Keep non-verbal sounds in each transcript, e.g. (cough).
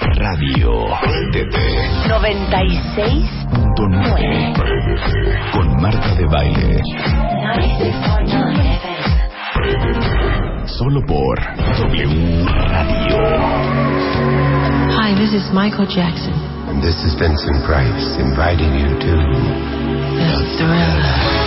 Radio. Préndete. 96.9 Con Marta de Baile. 96.9 FM. Solo por W Radio. Hi, this is Michael Jackson. And this is Vincent Price inviting you to The Thriller.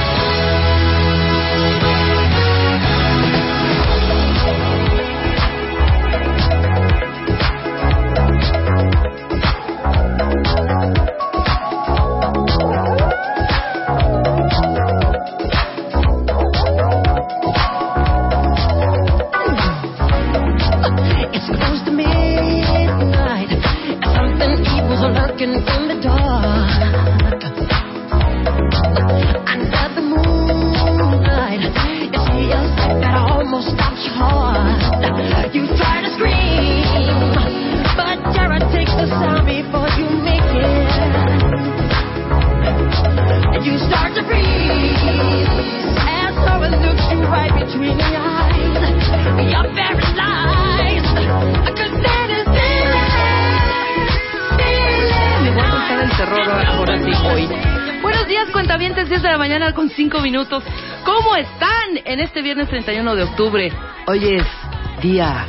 La mañana con 5 minutos. ¿Cómo están en este viernes 31 de octubre? Hoy es día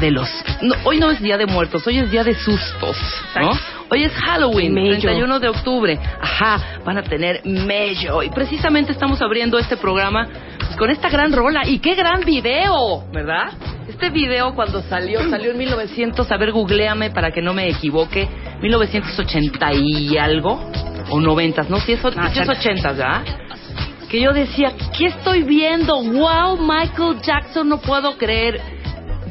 de los... no, hoy no es día de muertos, hoy es día de sustos, ¿no? Hoy es Halloween, Mello. 31 de octubre. Ajá, van a tener mello. Y precisamente estamos abriendo este programa pues, con esta gran rola. Y qué gran video, ¿verdad? Este video cuando salió, salió en 1900, a ver, googleame para que no me equivoque, 1980 y algo, o 90, no, si es, o- sí es 80, ¿verdad? Que yo decía, ¿qué estoy viendo? ¡Wow, Michael Jackson! No puedo creer.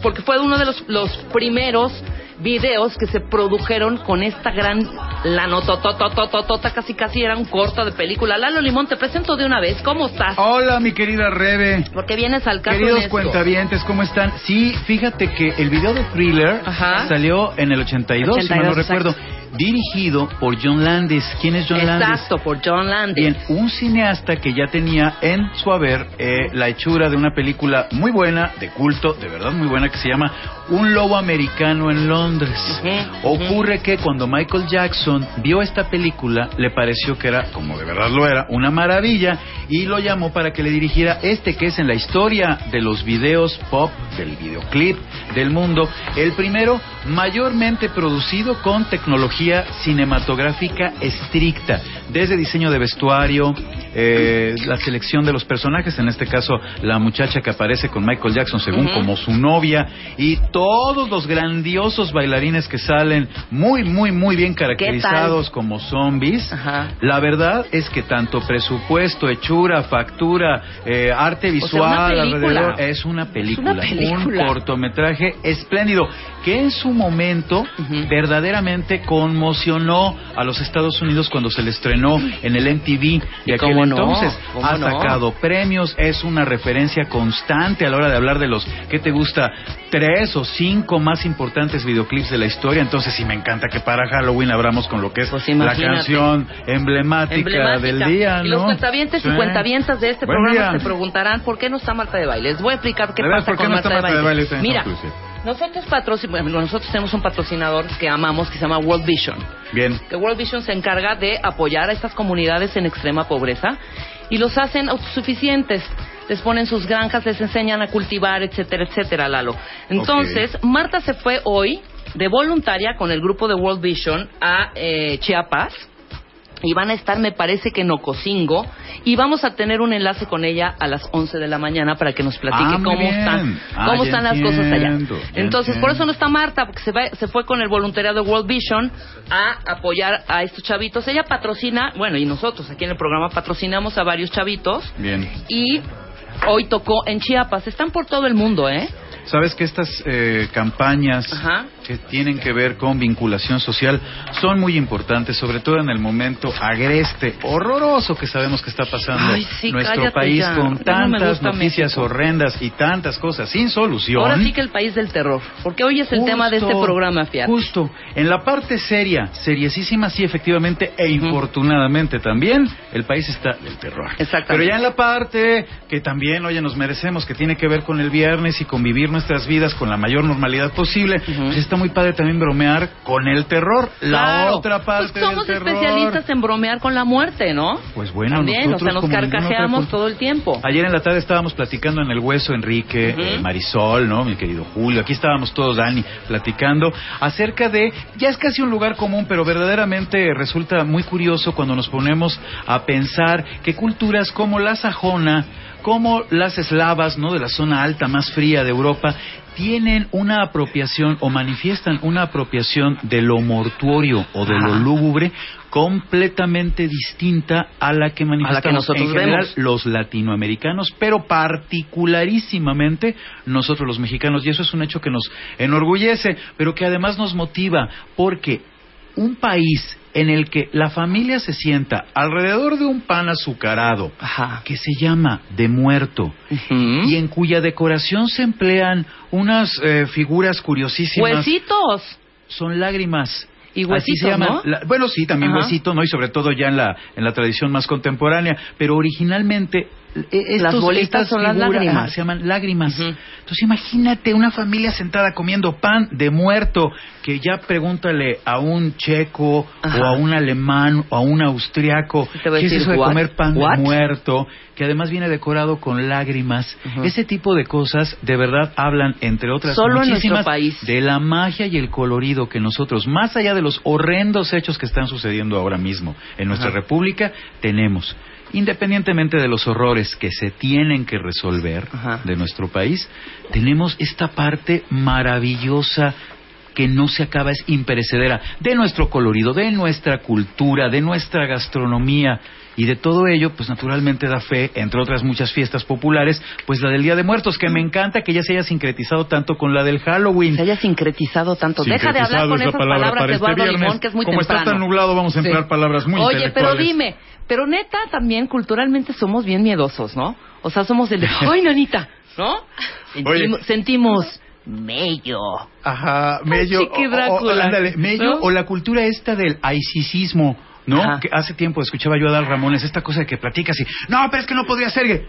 Porque fue uno de los, los primeros videos que se produjeron con esta gran lanotototototota, casi casi era un corto de película. Lalo Limón, te presento de una vez. ¿Cómo estás? Hola, mi querida Rebe. Porque vienes al caso Queridos cuentavientes, ¿cómo están? Sí, fíjate que el video de Thriller Ajá. salió en el 82, si mal no 82, recuerdo, dirigido por John Landis. ¿Quién es John Landis? Exacto, por John Landis. Bien, un cineasta que ya tenía en su haber eh, la hechura de una película muy buena, de culto, de verdad muy buena, que se llama Un lobo americano en Londres. Ocurre que cuando Michael Jackson vio esta película, le pareció que era, como de verdad lo era, una maravilla y lo llamó para que le dirigiera este que es en la historia de los videos pop, del videoclip del mundo, el primero mayormente producido con tecnología cinematográfica estricta, desde diseño de vestuario, eh, la selección de los personajes, en este caso la muchacha que aparece con Michael Jackson según como su novia y todos los grandiosos bailarines que salen muy muy muy bien caracterizados como zombies. Ajá. La verdad es que tanto presupuesto, hechura, factura, eh, arte O sea, una visual alrededor es una película, Es una película. un cortometraje espléndido que en su momento verdaderamente conmocionó a los Estados Unidos cuando se le estrenó en el MTV de ¿Y aquel no? entonces. ¿Cómo Ha no? sacado premios, es una referencia constante a la hora de hablar de los, ¿qué te gusta? Tres o cinco más importantes videoclips de la historia. Entonces sí me encanta que para Halloween abramos con lo que es Pues la canción emblemática, Emblemática. del día, Y los cuentavientes y cuentavientas de este Buen programa día. se preguntarán por qué no está Marta de Baile. Les voy a explicar qué pasa ¿por qué con no Marta, está Marta de Baile? Mira. Nosotros, patrocin- bueno, nosotros tenemos un patrocinador que amamos que se llama World Vision. Bien. Que World Vision se encarga de apoyar a estas comunidades en extrema pobreza y los hacen autosuficientes. Les ponen sus granjas, les enseñan a cultivar, etcétera, etcétera, Lalo. Entonces, Marta se fue hoy de voluntaria con el grupo de World Vision a eh, Chiapas y van a estar, me parece que en Ocosingo, y vamos a tener un enlace con ella a las 11 de la mañana para que nos platique Ah, cómo bien. están, Ah, cómo están las cosas allá. entiendo, Entonces, por eso no está Marta, porque se, va- se fue con el voluntariado de World Vision a apoyar a estos chavitos. Ella patrocina, bueno, y nosotros aquí en el programa patrocinamos a varios chavitos, Bien. y hoy tocó en Chiapas. Están por todo el mundo, ¿eh? Sabes que estas eh, campañas Ajá. Que tienen que ver con vinculación social son muy importantes, sobre todo en el momento agreste, horroroso que sabemos que está pasando Ay, sí, nuestro país ya. con no tantas noticias México. horrendas y tantas cosas sin solución. Ahora sí que el país del terror. Porque hoy es el Justo, tema de este programa, fíjate. Justo. En la parte seria, seriesísima, sí, efectivamente, e infortunadamente también, el país está del terror. Exactamente. Pero ya en la parte que también, oye, nos merecemos, que tiene que ver con el viernes y con vivir nuestras vidas con la mayor normalidad posible, pues está muy padre también bromear con el terror. La Claro. otra parte Pues somos del terror. especialistas en bromear con la muerte, ¿no? Pues bueno, También, o nosotros sea, nos carcajeamos todo el tiempo. Ayer en la tarde estábamos platicando en el hueso, Enrique, eh, Marisol, ¿no? Mi querido Julio. Aquí estábamos todos, Dani, platicando acerca de. Ya es casi un lugar común, pero verdaderamente resulta muy curioso cuando nos ponemos a pensar que culturas como la sajona, como las eslavas, ¿no? De la zona alta más fría de Europa, tienen una apropiación o manifiestan una apropiación de lo mortuorio o de lo lúgubre completamente distinta a la que manifestamos nosotros en general vemos. los latinoamericanos, pero particularísimamente nosotros los mexicanos, y eso es un hecho que nos enorgullece, pero que además nos motiva, porque un país en el que la familia se sienta alrededor de un pan azucarado, Ajá. que se llama de muerto, y en cuya decoración se emplean unas eh, figuras curiosísimas, Huesitos. son lágrimas. Y huesitos. ¿no? La- bueno, sí, también Ajá. huesito, ¿no? Y sobre todo ya en la, en la tradición más contemporánea. Pero originalmente. Eh, estos- Las bolitas son las lágrimas. se llaman lágrimas. Entonces imagínate una familia sentada comiendo pan de muerto, que ya pregúntale a un checo Ajá. o a un alemán o a un austriaco, ¿qué es eso de "What? comer pan What?" de muerto? Que además viene decorado con lágrimas. Ese tipo de cosas de verdad hablan, entre otras Solo en muchísimas, país. de la magia y el colorido que nosotros, más allá de los horrendos hechos que están sucediendo ahora mismo en nuestra Ajá. república, tenemos. Independientemente de los horrores que se tienen que resolver Ajá. de nuestro país, tenemos esta parte maravillosa que no se acaba, es imperecedera, de nuestro colorido, de nuestra cultura, de nuestra gastronomía. Y de todo ello, pues naturalmente da fe, entre otras muchas fiestas populares, pues la del Día de Muertos, que me encanta que ya se haya sincretizado tanto con la del Halloween. Se haya sincretizado tanto. Deja de hablar con esas palabra palabras de este Eduardo viernes. Limón, que es muy Como temprano. está tan nublado, vamos a emplear palabras muy Oye, pero dime, pero neta también culturalmente somos bien miedosos, ¿no? O sea, somos el de, (laughs) ¡ay, nanita! ¿No? Sentimos, sentimos mello. Ajá, mello. chiqui o- o- Drácula, ándale, mello ¿no? o la cultura esta del aisicismo, ¿no? Ajá. Que hace tiempo escuchaba yo a Dal Ramones esta cosa de que platicas y, no, pero es que no podría ser. que-".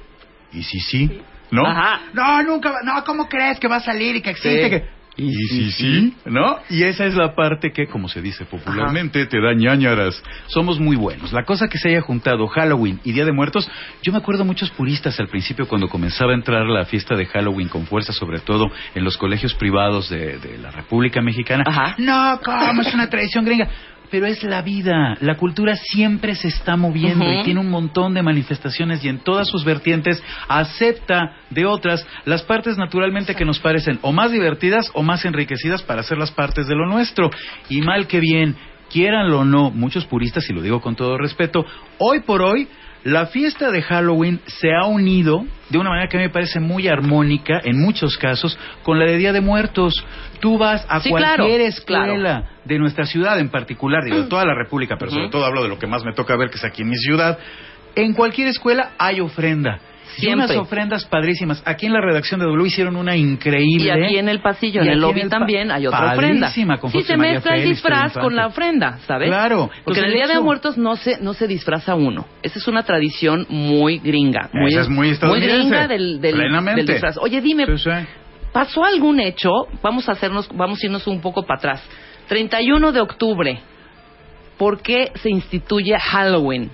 Y sí, sí, ¿no? Ajá. No, nunca, va- no, ¿cómo crees que va a salir y que existe? Sí. que-". Y sí, sí, ¿no? Y esa es la parte que, como se dice popularmente, te da ñañaras. Somos muy buenos. La cosa que se haya juntado Halloween y Día de Muertos, yo me acuerdo muchos puristas al principio cuando comenzaba a entrar la fiesta de Halloween con fuerza, sobre todo en los colegios privados de, de la República Mexicana. Ajá. No, ¿cómo? Es una tradición gringa. Pero es la vida. La cultura siempre se está moviendo y tiene un montón de manifestaciones y en todas sus vertientes acepta de otras las partes naturalmente que nos parecen o más divertidas o más enriquecidas para ser las partes de lo nuestro. Y mal que bien, quieranlo o no, muchos puristas, y lo digo con todo respeto, hoy por hoy la fiesta de Halloween se ha unido de una manera que a mí me parece muy armónica en muchos casos con la de Día de Muertos. Tú vas a Sí, cualquier claro, escuela claro. de nuestra ciudad en particular, digo, de toda la República, pero sobre todo hablo de lo que más me toca ver, que es aquí en mi ciudad. En cualquier escuela hay ofrenda. Y Siempre. unas ofrendas padrísimas. Aquí en la redacción de W hicieron una increíble. Y aquí en el pasillo, Y en el lobby el también hay otra ofrenda. Con Sí, se mezcla el disfraz con la ofrenda, ¿sabes? Claro. Porque en el Día de Muertos no se, no se disfraza uno. Esa es una tradición muy gringa. Muy, Esa es muy estadounidense. gringa del, del, del disfraz. Oye, dime, Sí, sí. ¿pasó algún hecho? Vamos a hacernos, vamos a irnos un poco para atrás. 31 de octubre. ¿Por qué se instituye Halloween?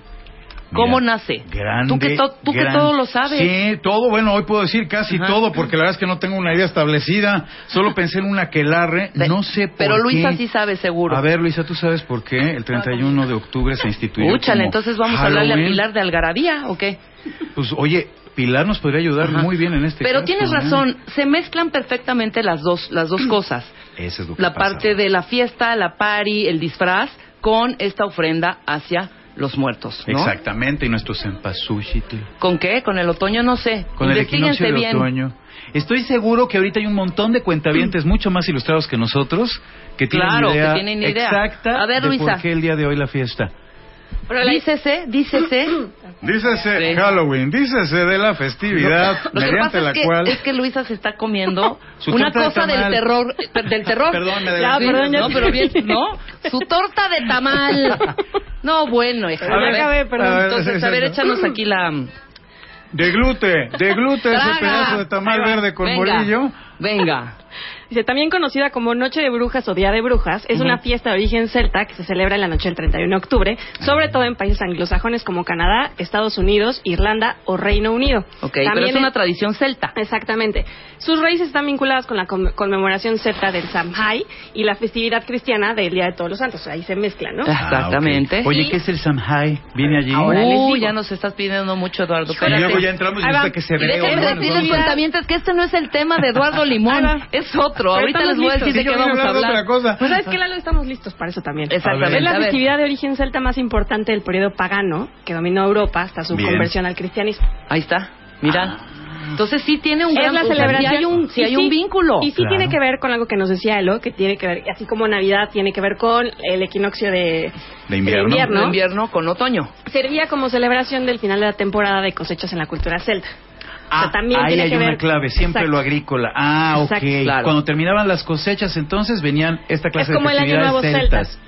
¿Cómo Mira, nace? Grande, tú que, to- tú que gran- todo lo sabes. Sí, todo, bueno, hoy puedo decir casi Ajá. todo, porque la verdad es que no tengo una idea establecida. Solo pensé en una quelarre, (laughs) Pe- no sé por Pero Luisa qué. sí sabe seguro. A ver, Luisa, ¿tú sabes por qué el 31 de octubre se instituyó Úchale, como entonces vamos a hablarle a Halloween? Pilar de Algarabía, ¿o qué? Pues, oye, Pilar nos podría ayudar Ajá. muy bien en este Pero caso, tienes ¿eh? razón, se mezclan perfectamente las dos, las dos cosas. Eso es lo que La pasa. parte de la fiesta, la party, el disfraz, con esta ofrenda hacia los muertos, ¿no? Exactamente, y nuestro cempasúchil. ¿Con qué? Con el otoño no sé. Con el equinoccio de bien. otoño. Estoy seguro que ahorita hay un montón de cuentavientes (clears throat) mucho más ilustrados que nosotros que tienen Claro, que idea tienen idea. exacta A ver, de Luisa. por qué el día de hoy la fiesta. Dícese, dícese. (coughs) Dícese. Halloween, dícese de la festividad Lo mediante la es que, cual es que Luisa se está comiendo (laughs) Su una de cosa del terror, eh, del terror. Perdón, me ya, adelanté. perdón, ya no, pero bien, ¿no? Su torta de tamal. No, bueno, hija. A ver, ver, acabé, perdón. a ver, Entonces, a ver, échanos aquí la de glute, de glute ese pedazo de tamal verde con Venga. bolillo. Venga. Dice, también conocida como Noche de Brujas o Día de Brujas, es una fiesta de origen celta que se celebra en la noche del 31 de octubre, sobre todo en países anglosajones como Canadá, Estados Unidos, Irlanda o Reino Unido. Ok, pero También es una tradición celta. Exactamente. Sus raíces están vinculadas con la con- conmemoración celta del Samhain y la festividad cristiana del Día de Todos los Santos. Ahí se mezclan, ¿no? Exactamente. Ah, ok. Oye, Y- ¿qué es el Samhai? ¿Viene allí? Ahora les Uy, digo. ya nos estás pidiendo mucho, Eduardo. y Espérate. luego ya entramos y que se Y ve que este no es el tema de Eduardo (laughs) Limón, es otro. Pero Ahorita les voy a decir listos. de qué vamos a hablar de hablar. otra cosa. Pues sabes que Lalo estamos listos para eso también. Exactamente. Es la festividad de origen celta más importante del periodo pagano que dominó Europa hasta su Bien. conversión al cristianismo. Ahí está, mira. Entonces sí tiene un es gran la celebración. sí hay un, sí y hay un vínculo. Y sí Claro. tiene que ver con algo que nos decía Elo, que tiene que ver, así como Navidad tiene que ver con el equinoccio de, De invierno. de invierno. De invierno con otoño. Servía como celebración del final de la temporada de cosechas en la cultura celta. Ah, O sea, también ahí tiene hay que una ver- clave, siempre Exacto. lo agrícola. Ah, ok. Exacto, claro. Cuando terminaban las cosechas, entonces venían esta clase Es como de el Año Nuevo celtas. celta.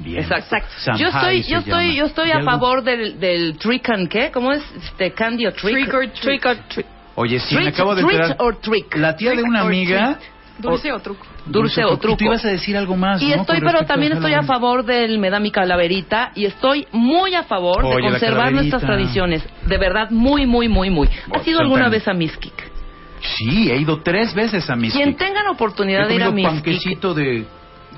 Bien. Exacto. Yo estoy, yo estoy, yo estoy ¿Y a algo? favor del, del trick and qué? ¿Cómo es? Este candy o trick. Trick or trick. Oye, sí, me Treat- acabo de enterar. or trick. La tía de Trick una or amiga... Dulce o truco. Dulce o Y truco. tú ibas a decir algo más, Y ¿no? estoy, pero también estoy a favor del me da mi calaverita y estoy muy a favor Oye, de conservar nuestras tradiciones. De verdad, muy, muy, muy, muy. ¿Has ido alguna vez a Miskik? Sí, he ido tres veces a mis. Quien tengan oportunidad He de ir a Miskik, panquecito de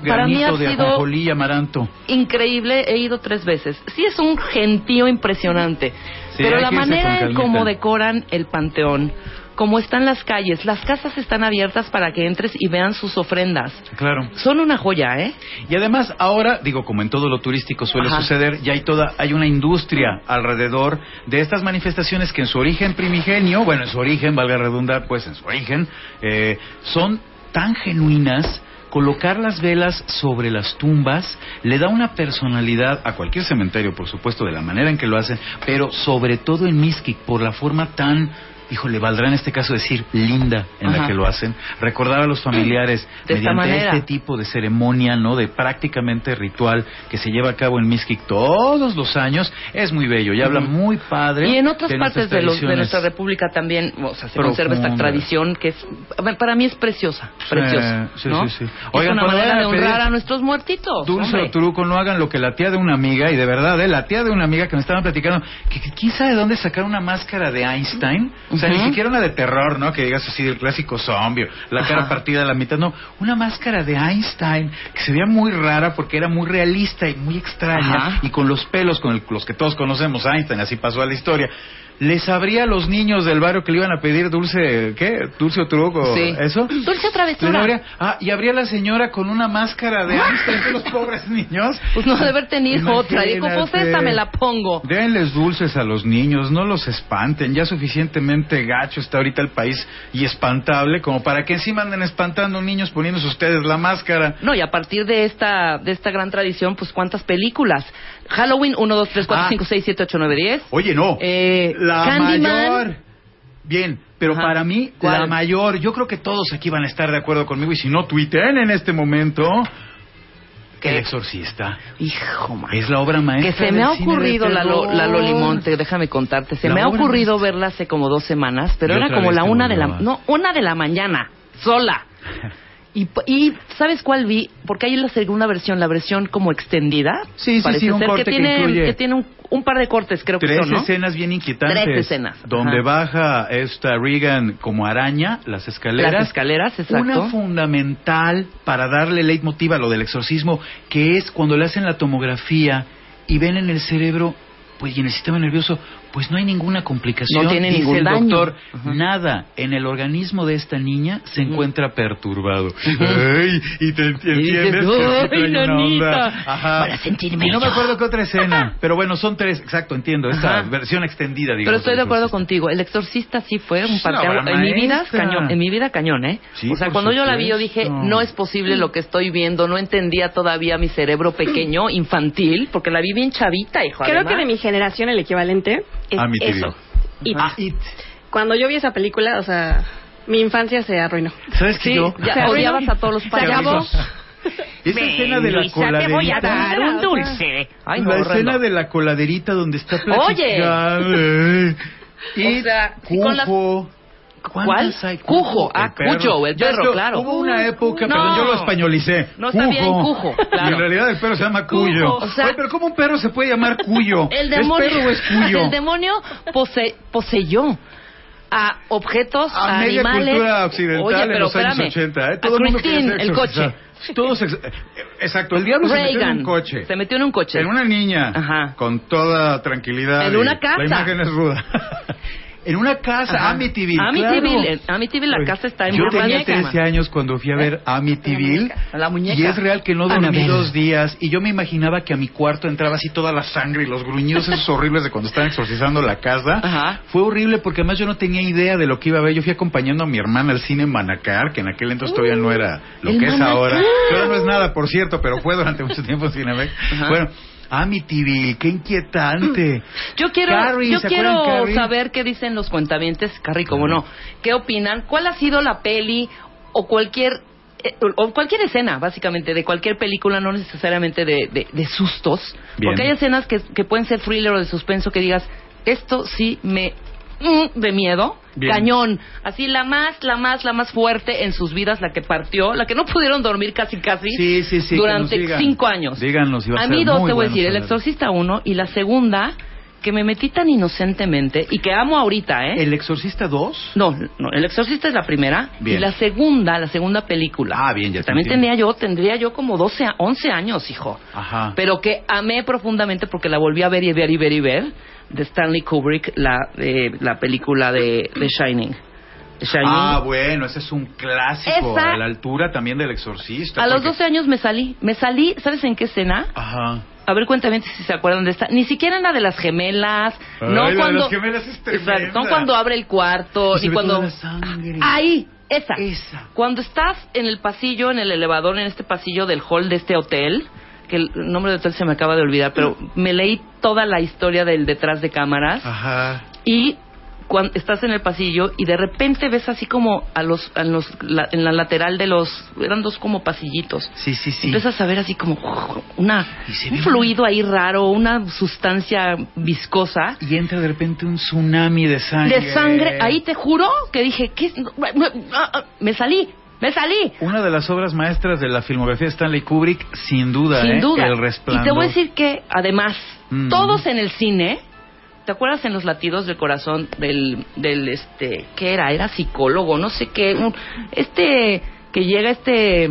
Para mí granito ha de sido- y amaranto. increíble, he ido tres veces. Sí es un gentío impresionante, Sí, pero la manera en cómo decoran el panteón, cómo están las calles, las casas están abiertas para que entres y vean sus ofrendas. Claro. Son una joya, ¿eh? Y además ahora, digo, como en todo lo turístico suele Ajá. suceder, ya hay toda, hay una industria alrededor de estas manifestaciones que en su origen primigenio, bueno, en su origen, valga redundar, pues en su origen, eh, son tan genuinas. Colocar las velas sobre las tumbas le da una personalidad a cualquier cementerio, por supuesto, de la manera en que lo hacen, pero sobre todo en Miskik, por la forma tan, híjole, valdrá en este caso decir linda en Ajá. la que lo hacen. Recordar a los familiares De mediante este tipo de ceremonia, ¿no? De prácticamente ritual que se lleva a cabo en Miskik todos los años, es muy bello y habla muy padre. Y en otras de partes de, los- de nuestra república también, o sea, se conserva esta tradición que es, para mí es preciosa, preciosa, sí, ¿no? sí, sí. Es Oigan, una manera de pedir honrar a nuestros muertitos. Dulce hombre. o truco, no hagan lo que la tía de una amiga, y de verdad, ¿eh? la tía de una amiga que me estaban platicando, que, que quién sabe de dónde sacar una máscara de Einstein, sea, ni siquiera una de terror, ¿no? Que digas así del clásico zombie, la cara Ajá. partida a la mitad, no, una máscara de Einstein que se veía muy rara porque era muy realista y muy extraña, Ajá. y con los pelos, con el- los que todos conocemos, Einstein, así pasó a la historia. Les abría a los niños del barrio que le iban a pedir dulce, ¿qué? ¿Dulce o truco? Sí. ¿Eso? Dulce Les travesura. abría- ah, y abría la señora con una máscara de (laughs) Einstein, los pobres niños. Pues no, de haber tenido otra. Dijo, pues esta me la pongo. Denles dulces a los niños, no los espanten. Ya suficientemente gacho está ahorita el país y espantable como para que encima anden espantando niños poniéndose ustedes la máscara. No, y a partir de esta, de esta gran tradición, pues cuántas películas. Halloween, 1, 2, 3, 4, Ah. 5, 6, 7, 8, 9, 10. Oye, no. Eh, la Candyman. mayor. Bien, pero Ajá. para mí, ¿Cuál? la mayor, yo creo que todos aquí van a estar de acuerdo conmigo y si no, tuiteen en este momento. El exorcista. Hijo, man. Es la obra maestra. Que se me ha ocurrido, Lalo, terror. Lalo Limonte, déjame contarte, se La me ha ocurrido maestra. verla hace como dos semanas, pero Y era como la una de la, no, una de la mañana, sola. (laughs) Y, y ¿sabes cuál vi? Porque hay la segunda versión, la versión como extendida. Sí, sí, sí, un ser corte que que tiene, incluye- que tiene un, un par de cortes, creo que son, ¿no? escenas bien inquietantes. Tres escenas, Donde ajá. baja esta Regan como araña, las escaleras. Las escaleras, exacto. Una fundamental para darle leitmotiv a lo del exorcismo, que es cuando le hacen la tomografía y ven en el cerebro pues y en el sistema nervioso, pues no hay ninguna complicación. No tiene Dice ningún el daño. doctor, Ajá. nada en el organismo de esta niña se encuentra perturbado. Ay, y te entiendes "Ay, onda". Ajá. para sentirme Y no me acuerdo qué otra escena, pero bueno, son tres, exacto, entiendo, esta Ajá. versión extendida, digamos. Pero estoy de acuerdo contigo. El exorcista sí fue un parteaguas. En mi vida, cañón. En mi vida, cañón, ¿eh? Sí, o sea, cuando yo la vi, yo dije, no es posible lo que estoy viendo. No entendía todavía mi cerebro pequeño, infantil, porque la vi bien chavita, hijo. Creo además. que de mi generación el equivalente es Amityville. eso. It. Ah, It. Cuando yo vi esa película, o sea, mi infancia se arruinó. ¿Sabes que Sí, yo? ya Se odiabas a todos los payasos. (laughs) Esa escena de la coladerita. un dulce. Ay, no, la horrendo. escena de la coladerita donde está Oye. platicando. (laughs) Y O sea, con las-. ¿Cuál? ¿Cuántas hay? Cujo. Ah, El perro. Cuyo, el perro, es que claro. Hubo una época, No. perdón, yo lo españolicé. No, está bien, Cujo, claro. Y en realidad el perro se llama Cuyo. O sea- Oye, pero ¿cómo un perro se puede llamar Cuyo? (laughs) El demonio, ¿Es perro o es (laughs) Cuyo? el demonio pose- poseyó a objetos, a a, media animales. cultura occidental Oye, en pero los años espérame. 80. ¿eh? a Todo el quería Christine, ser el coche. Todos ex- eh, Exacto, el diablo se metió en Reagan un coche. se metió en un coche. En una niña. Ajá. Con toda tranquilidad. En una casa. La imagen es ruda. (laughs) en una casa, Ajá. Amityville. Amityville, claro. en Amityville, la casa está en Yo tenía muñeca. 13 años cuando fui a ver Amityville. La muñeca. Y es real que no dormí dos días. Y yo me imaginaba que a mi cuarto entraba así toda la sangre y los gruñidos esos (laughs) horribles de cuando estaban exorcizando la casa. Ajá. Fue horrible porque además yo no tenía idea de lo que iba a ver. Yo fui acompañando a mi hermana al cine Manacar, que en aquel entonces todavía no era lo que es Manacar. ahora. Que ahora no es nada, por cierto, pero fue durante (laughs) mucho tiempo en Cinemex. Ajá. Bueno, Amityville, qué inquietante. (clears throat) Yo quiero, Carrie, yo ¿se quiero Carrie? saber qué dicen los cuentavientes, Carrie, como no. ¿Qué opinan? ¿Cuál ha sido la peli o cualquier eh, o cualquier escena, básicamente, de cualquier película, no necesariamente de, de- de sustos? Bien. Porque hay escenas que, que pueden ser thriller o de suspenso que digas, esto sí me mm, de miedo, Bien. cañón, así la más, la más, la más fuerte en sus vidas, la que partió, la que no pudieron dormir casi casi Sí, sí, sí, durante cinco años. Díganos, va a a ser mí dos muy te voy a decir, El. Exorcista uno y la segunda que me metí tan inocentemente y que amo ahorita, ¿eh? ¿El Exorcista 2? No, no, El Exorcista es la primera Bien. y la segunda, la segunda película. Ah, bien, ya te También entiendo. tenía yo, tendría yo como 12, a- 11 años, hijo. Ajá. Pero que amé profundamente porque la volví a ver y ver y ver y ver de Stanley Kubrick, la eh, la película de, de Shining. The Shining. Ah, bueno, ese es un clásico Esa- a la altura también del Exorcista. a los porque- 12 años me salí, me salí, ¿sabes en qué escena? Ajá. A ver, cuéntame si se acuerdan de esta. Ni siquiera en la de las gemelas. Ay, no la de cuando. las gemelas es. Exacto, no cuando abre el cuarto. Y Ni cuando. Ahí, esa. Esa. Cuando estás en el pasillo, en el elevador, en este pasillo del hall de este hotel. Que el nombre del hotel se me acaba de olvidar, pero me leí toda la historia del detrás de cámaras. Ajá. Y cuando estás en el pasillo y de repente ves así como a los, a los la- en la lateral de los eran dos como pasillitos Sí, sí, sí. empiezas a ver así como una un fluido ahí raro una sustancia viscosa Y entra de repente un tsunami de sangre. de sangre ahí te juro que dije ¿qué? me salí me salí Una de las obras maestras de la filmografía de Stanley Kubrick, sin duda, sin ¿eh? duda El y resplandor. te voy a decir que además Mm. todos en el cine ¿Te acuerdas en los latidos del corazón del, del este, qué era? Era psicólogo, no sé qué, un- este que llega este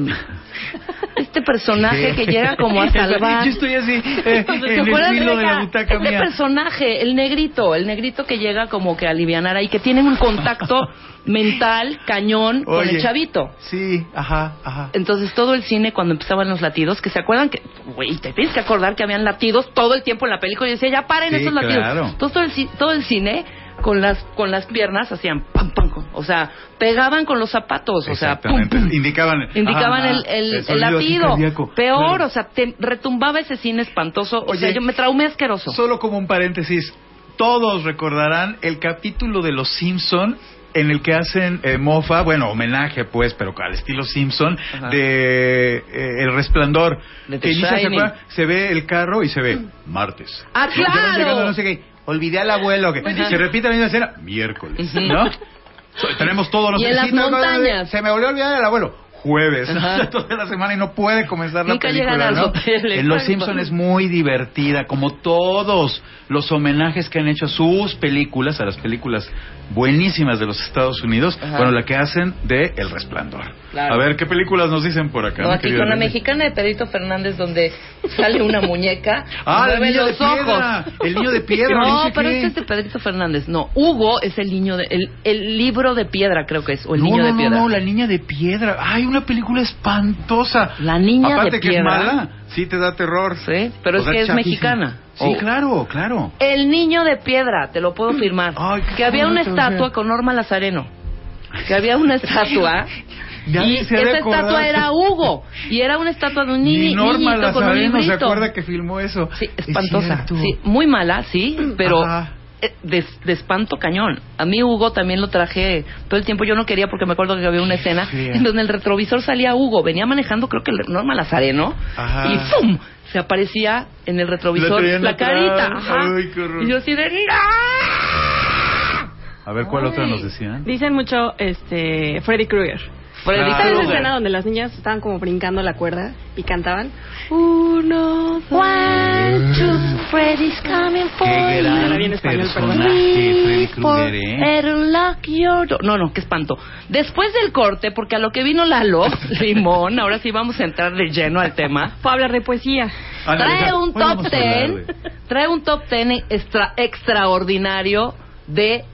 este personaje que llega como a (laughs) salvar. Yo estoy así, eh, ¿Te en el filo de la butaca este mía. personaje, el negrito, el negrito que llega como que a alivianar ahí, que tiene un contacto (laughs) mental cañón con el chavito. Sí, ajá, ajá. Entonces todo el cine cuando empezaban los latidos, que se acuerdan que, güey, te tienes que acordar que habían latidos todo el tiempo en la película y decía, ya paren Sí, esos latidos. claro. Entonces todo el, todo el cine con las con las piernas hacían pam pam, o sea, pegaban con los zapatos, o sea, pum, Exactamente. pum. Indicaban, Indicaban el, el, latido. Peor, Claro. o sea, te retumbaba ese cine espantoso. o sea, yo me traumé asqueroso. Solo como un paréntesis, todos recordarán el capítulo de Los Simpson en el que hacen eh, mofa, bueno, homenaje pues, pero al estilo Simpson, Ajá. de eh, El Resplandor. De The que inicia, ¿se ve el carro y se ve martes. Ah, claro. llegando, no sé qué. Olvidé al abuelo que se repite la misma escena miércoles. ¿no? (laughs) Tenemos todos los Y en las montañas. Se me volvió a olvidar el abuelo. jueves, Ajá. (laughs) toda la semana y no puede comenzar la película, ¿no? hotel, En Los. Simpson es muy divertida, como todos los homenajes que han hecho a sus películas, a las películas buenísimas de los Estados Unidos, Ajá. bueno, la que hacen de El Resplandor. Claro. A ver, ¿qué películas nos dicen por acá? No, aquí con la mexicana de Pedrito Fernández donde sale una (laughs) muñeca Ah, y el niño de los ojos. piedra, el niño de piedra, (laughs) No, no pero qué. este es de Pedrito Fernández. No, Hugo es el niño de el, el libro de piedra creo que es o el no, niño no, de no, piedra. No, la niña de piedra. Ay, una película espantosa. La niña Aparte de que es piedra. mala, sí te da terror. Sí, pero O es sea, que es mexicana. Sí, Oh. claro, claro. El niño de piedra, te lo puedo firmar. Ay, que había una estatua con Norma Lazareno. Que había una estatua. (laughs) Y esa estatua era Hugo. Y era una estatua de un Ni niño, Norma niñito con un Lazareno se acuerda que filmó eso. Sí, Es espantosa. cierto. Sí, muy mala, sí, pero Ajá. Eh, de, de espanto cañón. A mí Hugo también lo traje todo el tiempo. Yo no quería porque me acuerdo que había una escena Sí. en donde en el retrovisor salía Hugo. Venía manejando, creo que el Norma Lazareno. Ajá. Y ¡pum! Se aparecía en el La retrovisor la atrás. carita. Ajá. Ay, qué horror. y yo así de ¡No! A ver, ¿cuál Ay. otra nos decían? Dicen mucho este Freddy Krueger. Freddy Claro. ¿Sabes esa escena donde las niñas estaban como brincando la cuerda y cantaban? Uno, dos, One, two, Freddy's coming for Qué you. Gran viene español, perdón. personaje, Freddy Krueger, ¿eh? Your door. No, no, qué espanto. Después del corte, porque a lo que vino Lalo, (laughs) Limón, ahora sí vamos a entrar de lleno al tema. Fue hablar de poesía. Trae un top ten, trae un top ten extra, extraordinario de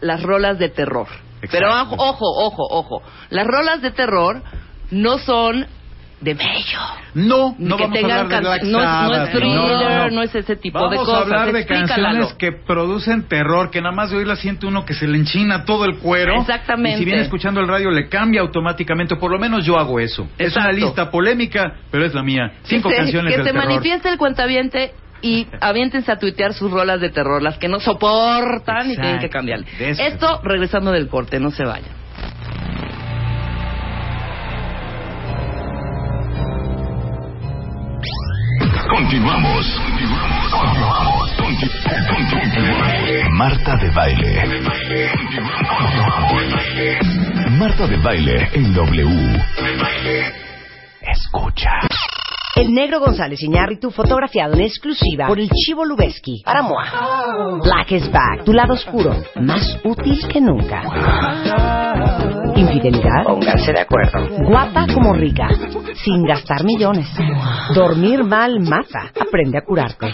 las rolas de terror. Pero ojo, Exacto. ojo, ojo. Las rolas de terror no son de bello. No, Ni no que vamos a tengan hablar de no es- no es thriller, no es ese tipo de Vamos cosas. a hablar de Explícalo. canciones que producen terror, que nada más de oírla siente uno que se le enchina todo el cuero. Exactamente. Y si viene escuchando el radio le cambia automáticamente, o por lo menos yo hago eso. Es una Exacto. lista polémica, pero es la mía. Cinco se, canciones que del se terror. manifieste el cuentaviente y aviéntense a tuitear sus rolas de terror, las que no soportan y tienen que eso. Esto regresando del corte, no se vayan. Continuamos. Conti- conti- Marta de baile. Marta de baile en W. Escucha. El negro González Iñárritu fotografiado en exclusiva por el Chivo Lubeski para. Black is back, tu lado oscuro, más útil que nunca. Infidelidad. Pónganse de acuerdo. Guapa como rica, sin gastar millones. Dormir mal mata. Aprende a curarte.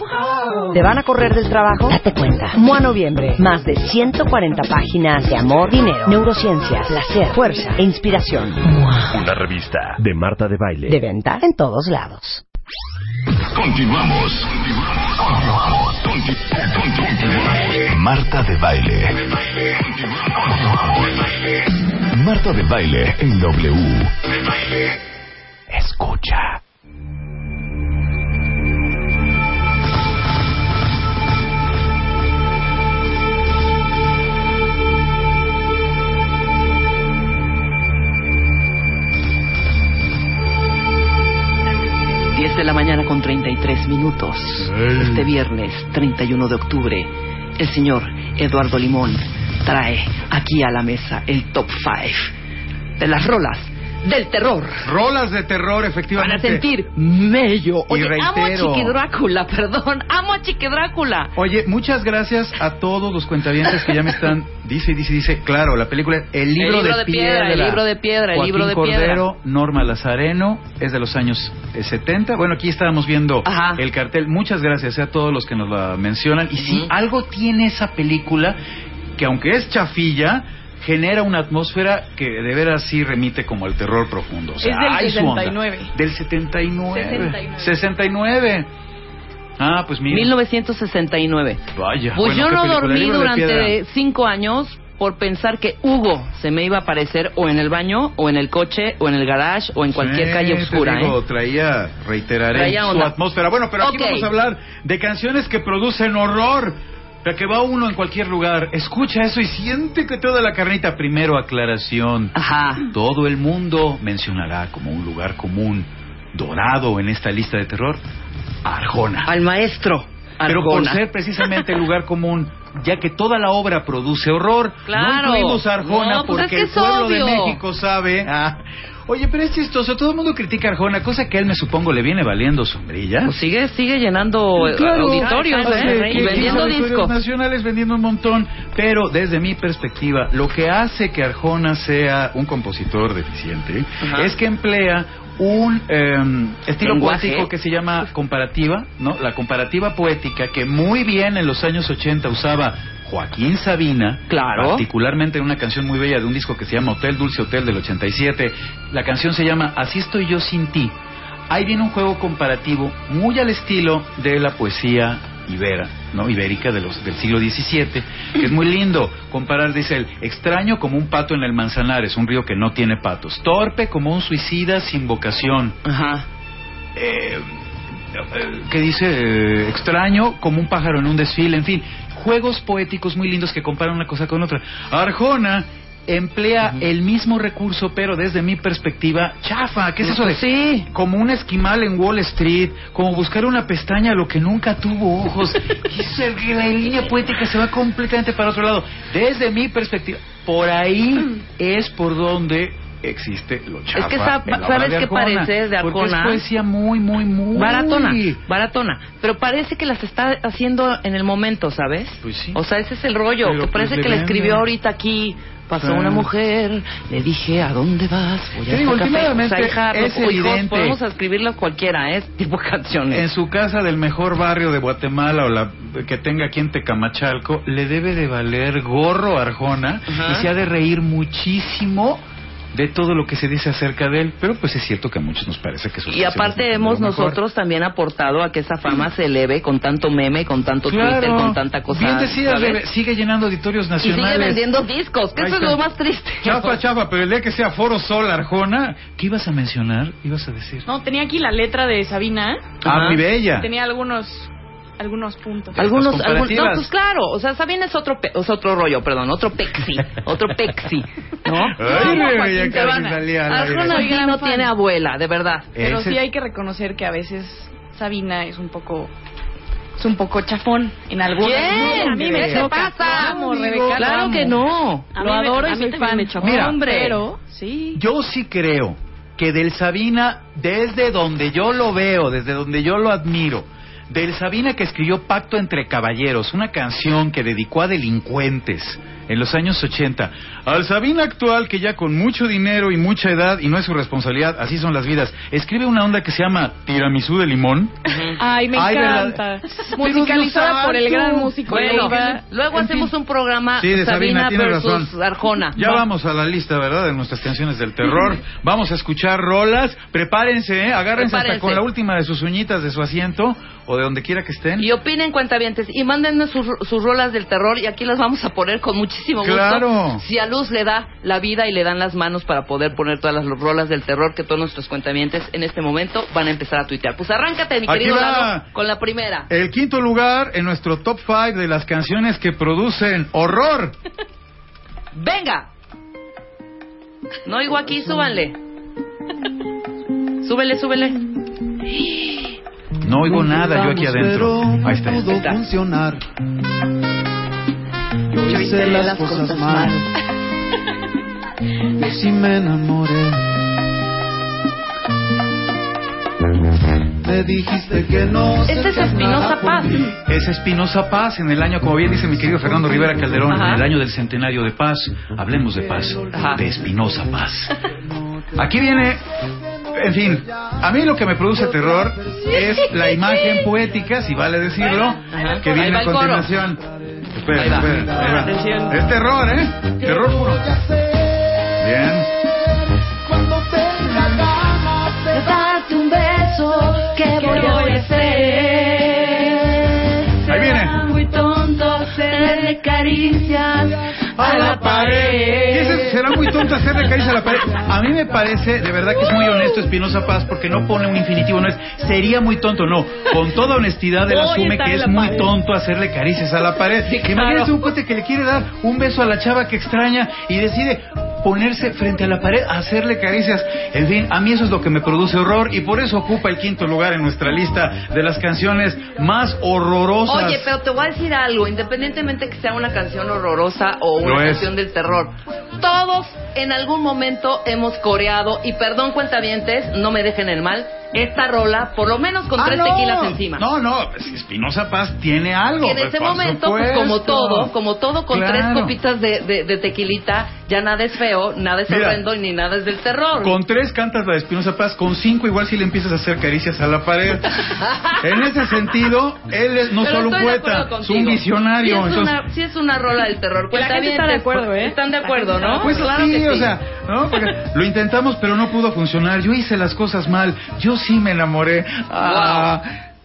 ¿Te van a correr del trabajo? Date cuenta. Moa Noviembre. Más de 140 páginas de amor, dinero, neurociencias, placer, fuerza e inspiración. Una revista de Marta de baile. De venta en todos lados. Continuamos. Conti- conti- Marta de baile. Marta de baile en W. Escucha. Diez de la mañana con 33 minutos. Este viernes 31 de octubre, el señor Eduardo Limón trae aquí a la mesa el top 5 de las rolas del terror. Rolas de terror, Para efectivamente. sentir mello. Y Oye, amo a reitero. Chiqui Drácula, (laughs) perdón. Amo a Chiqui Drácula. Oye, muchas gracias a todos los cuentavientes que ya me están. (laughs) Dice, dice, dice. Claro, la película El libro, El libro de piedra, el libro de piedra, el libro de piedra. Cordero, Norma Lazareno, es de los años eh, 70. Bueno, aquí estábamos viendo Ajá. el cartel. Muchas gracias a todos los que nos la mencionan. Y sí, Ujú. algo tiene esa película que, aunque es chafilla, genera una atmósfera que de veras sí remite como al terror profundo. O sea, Es del hay su onda. 69. Del 79. 69. 69. Ah, pues mira. 1969. Vaya. Pues bueno, yo no dormí durante cinco años por pensar que Hugo se me iba a aparecer o en el baño, o en el coche, o en el garage, o en cualquier Sí, calle oscura. digo, ¿eh? Traía, reiteraré, Traía su atmósfera. Bueno, pero aquí vamos a hablar de canciones que producen horror. La que va uno en cualquier lugar, escucha eso y siente que toda la carnita. Primero, aclaración. Ajá. Todo el mundo mencionará como un lugar común dorado en esta lista de terror Arjona. Al maestro. Pero por Arjona. ser precisamente el lugar común, ya que toda la obra produce horror, Claro. no incluimos a Arjona No, pues porque es que el pueblo de. México sabe. ah, Oye, pero es chistoso, todo el mundo critica a Arjona, cosa que a él me supongo le viene valiendo sombrilla. Pues sigue, sigue llenando eh, auditorios, Hace ¿eh? Y 15 vendiendo auditorios discos. nacionales vendiendo un montón, pero desde mi perspectiva, lo que hace que Arjona sea un compositor deficiente Ajá. es que emplea un eh, estilo Lenguaje. poético que se llama comparativa, ¿no? La comparativa poética que muy bien en los años 80 usaba Joaquín Sabina, Claro. particularmente en una canción muy bella de un disco que se llama Hotel Dulce Hotel del 87. La canción se llama Así estoy yo sin ti. Ahí viene un juego comparativo muy al estilo de la poesía ibera, ¿no? ibérica de los, del siglo XVII, que es muy lindo comparar, dice él, extraño como un pato en el Manzanares, un río que no tiene patos, torpe como un suicida sin vocación, Ajá. eh, que dice eh, extraño como un pájaro en un desfile, en fin, juegos poéticos muy lindos que comparan una cosa con otra. Arjona emplea el mismo recurso, pero desde mi perspectiva, chafa. ¿Qué es eso de Sí. como un esquimal en Wall Street, como buscar una pestaña a lo que nunca tuvo ojos? (laughs) Y la línea poética se va completamente para otro lado. Desde mi perspectiva, por ahí (clears throat) es por donde existe lo chafa. que la obra ¿sabes de Arjona, parece de Porque es Arjona? poesía muy, muy, muy Baratona, baratona. Pero parece que las está haciendo en el momento, ¿sabes? Pues sí. O sea, ese es el rollo. Pero que parece pues le que la escribió ahorita aquí. Pasó Sí. una mujer, le dije, ¿a dónde vas? Voy a digo, últimamente O sea, es hijos, evidente. podemos escribirlas cualquiera, ¿eh? Tipo canciones. En su casa del mejor barrio de Guatemala o la que tenga aquí en Tecamachalco, le debe de valer gorro a Arjona Ajá. y se ha de reír muchísimo de todo lo que se dice acerca de él. Pero pues es cierto que a muchos nos parece que Y aparte hemos nosotros también aportado a que esa fama se eleve con tanto meme, con tanto Twitter, Claro. con tanta cosa. Bien decías. Bebe, sigue llenando auditorios Y nacionales. sigue vendiendo discos, que Ahí eso es lo más triste. Chafa, (laughs) chafa, pero el día que sea Foro Sol Arjona, ¿qué ibas a mencionar? ¿Ibas a decir? No, tenía aquí la letra de Sabina. Ah, muy bella. Tenía algunos algunos puntos. Algunos, Estas algún- no, comparativas. pues claro, o sea, Sabina es otro, pe- es otro rollo, perdón, otro pexi, otro pexi, ¿no? Ay, No, Joaquín no tiene abuela, de verdad. Pero Ese- sí hay que reconocer que a veces Sabina es un poco es un poco chafón en algunos. ¿Quién? A mí me ¿Qué te pasa? Amo, Rebeca, Claro amo. que no. A Lo mí me- adoro a y mí soy también fan. me choca. Mira. hombre. Pero sí. Yo sí creo que del Sabina, desde donde yo lo veo, desde donde yo lo admiro, del Sabina que escribió Pacto entre Caballeros, una canción que dedicó a delincuentes en los años 80, al Sabina actual que ya con mucho dinero y mucha edad, y no es su responsabilidad, así son las vidas, escribe una onda que se llama Tiramisú de Limón. Ay, me Ay, encanta. ¿verdad? Musicalizada por el gran músico. Bueno, Leiva. luego En hacemos fin. un programa Sí, de Sabina, Sabina tiene versus razón. Arjona. Ya Va. vamos a la lista, ¿verdad? De nuestras canciones del terror. Vamos a escuchar rolas. Prepárense, ¿eh? Agárrense hasta Prepárense. con la última de sus uñitas de su asiento o de donde quiera que estén. Y opinen cuentavientes y mándennos sus, sus rolas del terror y aquí las vamos a poner con muchísimo gusto. Claro. Si a Luz le da la vida y le dan las manos para poder poner todas las rolas del terror que todos nuestros cuentavientes en este momento van a empezar a tuitear. Pues arráncate, mi Aquí querido. Lalo, con la primera. El quinto lugar en nuestro top 5 de las canciones que producen horror. (laughs) ¡Venga! No oigo aquí, súbanle. Súbele, súbele. No oigo nada yo aquí adentro. Ahí está. pudo está. funcionar. Yo hice las cosas mal. Yo sí me enamoré. Me dijiste que no. Este es Espinosa Paz. Es Espinosa Paz en el año, como bien dice mi querido Fernando Rivera Calderón, Ajá. en el año del centenario de paz. Hablemos de paz, Ajá. de Espinosa Paz. Aquí viene, en fin, a mí lo que me produce terror es la imagen poética, si vale decirlo, que viene a continuación. Espera, Ahí va. espera, ahí va. Atención. Es terror, ¿eh? Terror puro. Bien. Cuando tenga ganas de darte un beso, ¿qué voy a hacer? Ahí viene. Muy tonto hacerle caricias a la pared. Ese será muy tonto hacerle caricia a la pared. A mí me parece, de verdad que es muy honesto Espinosa Paz, porque no pone un infinitivo, no es sería muy tonto, no. Con toda honestidad él asume que es muy tonto hacerle caricias a la pared. Imagínese un cuate que le quiere dar un beso a la chava que extraña y decide ponerse frente a la pared hacerle caricias. En fin, a mí eso es lo que me produce horror y por eso ocupa el quinto lugar en nuestra lista de las canciones más horrorosas. Oye, pero te voy a decir algo, independientemente que sea una canción horrorosa o una es. canción del terror. todos en algún momento hemos coreado, y perdón cuentavientes, no me dejen el mal, esta rola, por lo menos con Ah, tres no. tequilas encima. No, no, pues, Espinosa Paz tiene algo. Que en pues, ese momento, pues como todo, como todo con Claro. tres copitas de, de- de tequilita, ya nada es feo, nada es Mira. horrendo ni nada es del terror. Con tres cantas la de Espinosa Paz, con cinco igual si le empiezas a hacer caricias a la pared. (laughs) en ese sentido, él es no Pero solo un poeta, es un visionario. Sí es, entonces- una, sí es una rola del terror. Y la gente está de acuerdo, ¿eh? Están de acuerdo, ¿no? Pues claro sí, que o sea, ¿no? Porque lo intentamos, pero no pudo funcionar. Yo hice las cosas mal. Yo sí me enamoré. Ah,